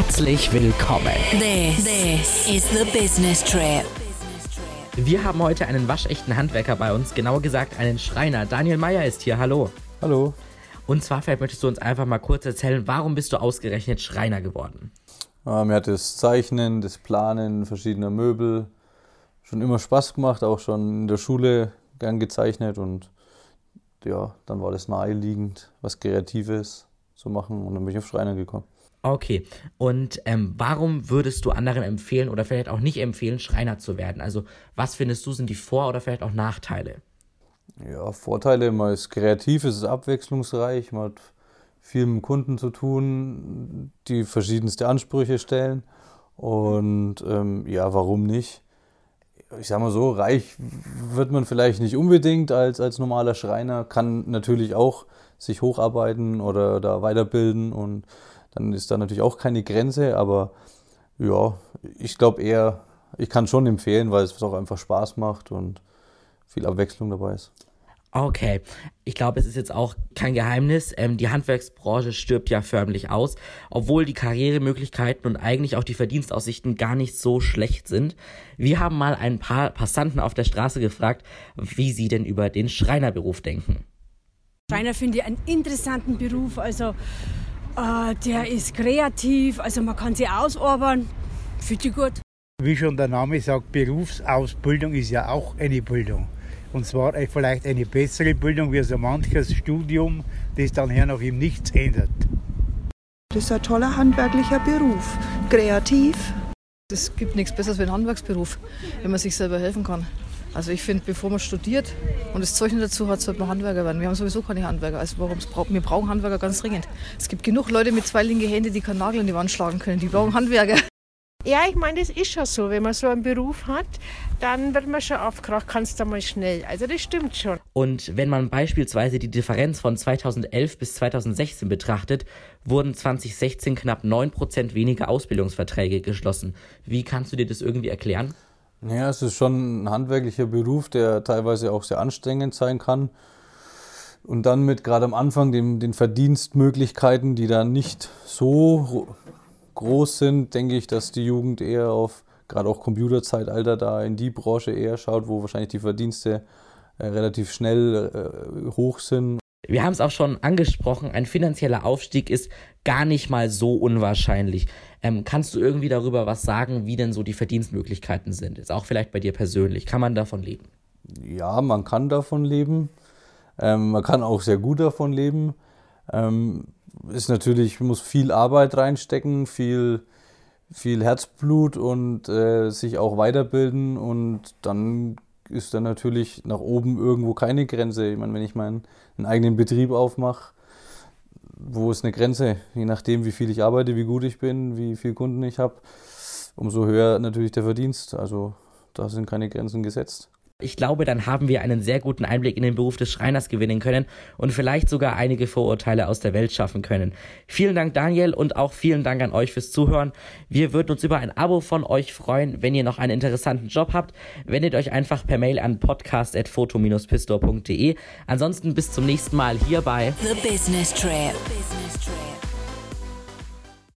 Herzlich willkommen. This, this is the business trip. Wir haben heute einen waschechten Handwerker bei uns, genauer gesagt einen Schreiner. Daniel Meyer ist hier, hallo. Hallo. Und zwar vielleicht möchtest du uns einfach mal kurz erzählen, warum bist du ausgerechnet Schreiner geworden? Äh, mir hat das Zeichnen, das Planen verschiedener Möbel schon immer Spaß gemacht, auch schon in der Schule gern gezeichnet und ja, dann war das naheliegend, was Kreatives zu machen und dann bin ich auf Schreiner gekommen. Okay, und ähm, warum würdest du anderen empfehlen oder vielleicht auch nicht empfehlen, Schreiner zu werden? Also was findest du sind die Vor- oder vielleicht auch Nachteile? Ja, Vorteile, man ist kreativ, es ist abwechslungsreich, man hat viel mit Kunden zu tun, die verschiedenste Ansprüche stellen und ähm, ja, warum nicht? Ich sag mal so, reich wird man vielleicht nicht unbedingt als, als normaler Schreiner, kann natürlich auch sich hocharbeiten oder da weiterbilden und dann ist da natürlich auch keine Grenze, aber ja, ich glaube eher, ich kann schon empfehlen, weil es auch einfach Spaß macht und viel Abwechslung dabei ist. Okay, ich glaube, es ist jetzt auch kein Geheimnis. Ähm, die Handwerksbranche stirbt ja förmlich aus, obwohl die Karrieremöglichkeiten und eigentlich auch die Verdienstaussichten gar nicht so schlecht sind. Wir haben mal ein paar Passanten auf der Straße gefragt, wie sie denn über den Schreinerberuf denken. Schreiner finde ich einen interessanten Beruf. Also äh, der ist kreativ, also man kann sich ausarbeiten. Finde ich gut. Wie schon der Name sagt, Berufsausbildung ist ja auch eine Bildung. Und zwar vielleicht eine bessere Bildung wie so manches Studium, das dann her noch ihm nichts ändert. Das ist ein toller handwerklicher Beruf. Kreativ. Es gibt nichts Besseres wie ein Handwerksberuf, wenn man sich selber helfen kann. Also ich finde, bevor man studiert und das Zeug nicht dazu hat, sollte man Handwerker werden. Wir haben sowieso keine Handwerker. Also warum braucht, wir brauchen Handwerker ganz dringend. Es gibt genug Leute mit zwei linken Händen, die keinen Nagel in die Wand schlagen können. Die brauchen Handwerker. Ja, ich meine, das ist schon so. Wenn man so einen Beruf hat, dann wird man schon aufgeregt, kannst du mal schnell. Also das stimmt schon. Und wenn man beispielsweise die Differenz von 2011 bis 2016 betrachtet, wurden 2016 knapp 9% weniger Ausbildungsverträge geschlossen. Wie kannst du dir das irgendwie erklären? Ja, es ist schon ein handwerklicher Beruf, der teilweise auch sehr anstrengend sein kann. Und dann mit gerade am Anfang den, den Verdienstmöglichkeiten, die da nicht so groß sind, denke ich, dass die Jugend eher auf gerade auch Computerzeitalter da in die Branche eher schaut, wo wahrscheinlich die Verdienste äh, relativ schnell äh, hoch sind. Wir haben es auch schon angesprochen, ein finanzieller Aufstieg ist gar nicht mal so unwahrscheinlich. Ähm, kannst du irgendwie darüber was sagen, wie denn so die Verdienstmöglichkeiten sind? Jetzt auch vielleicht bei dir persönlich. Kann man davon leben? Ja, man kann davon leben. Ähm, man kann auch sehr gut davon leben. Ähm, ist natürlich, muss viel Arbeit reinstecken, viel, viel Herzblut und äh, sich auch weiterbilden und dann ist dann natürlich nach oben irgendwo keine Grenze. Ich meine, wenn ich meinen eigenen Betrieb aufmache, wo ist eine Grenze? Je nachdem, wie viel ich arbeite, wie gut ich bin, wie viele Kunden ich habe, umso höher natürlich der Verdienst. Also da sind keine Grenzen gesetzt. Ich glaube, dann haben wir einen sehr guten Einblick in den Beruf des Schreiners gewinnen können und vielleicht sogar einige Vorurteile aus der Welt schaffen können. Vielen Dank, Daniel, und auch vielen Dank an euch fürs Zuhören. Wir würden uns über ein Abo von euch freuen, wenn ihr noch einen interessanten Job habt. Wendet euch einfach per Mail an podcast.foto-pistor.de. Ansonsten bis zum nächsten Mal hier bei The Business Trip.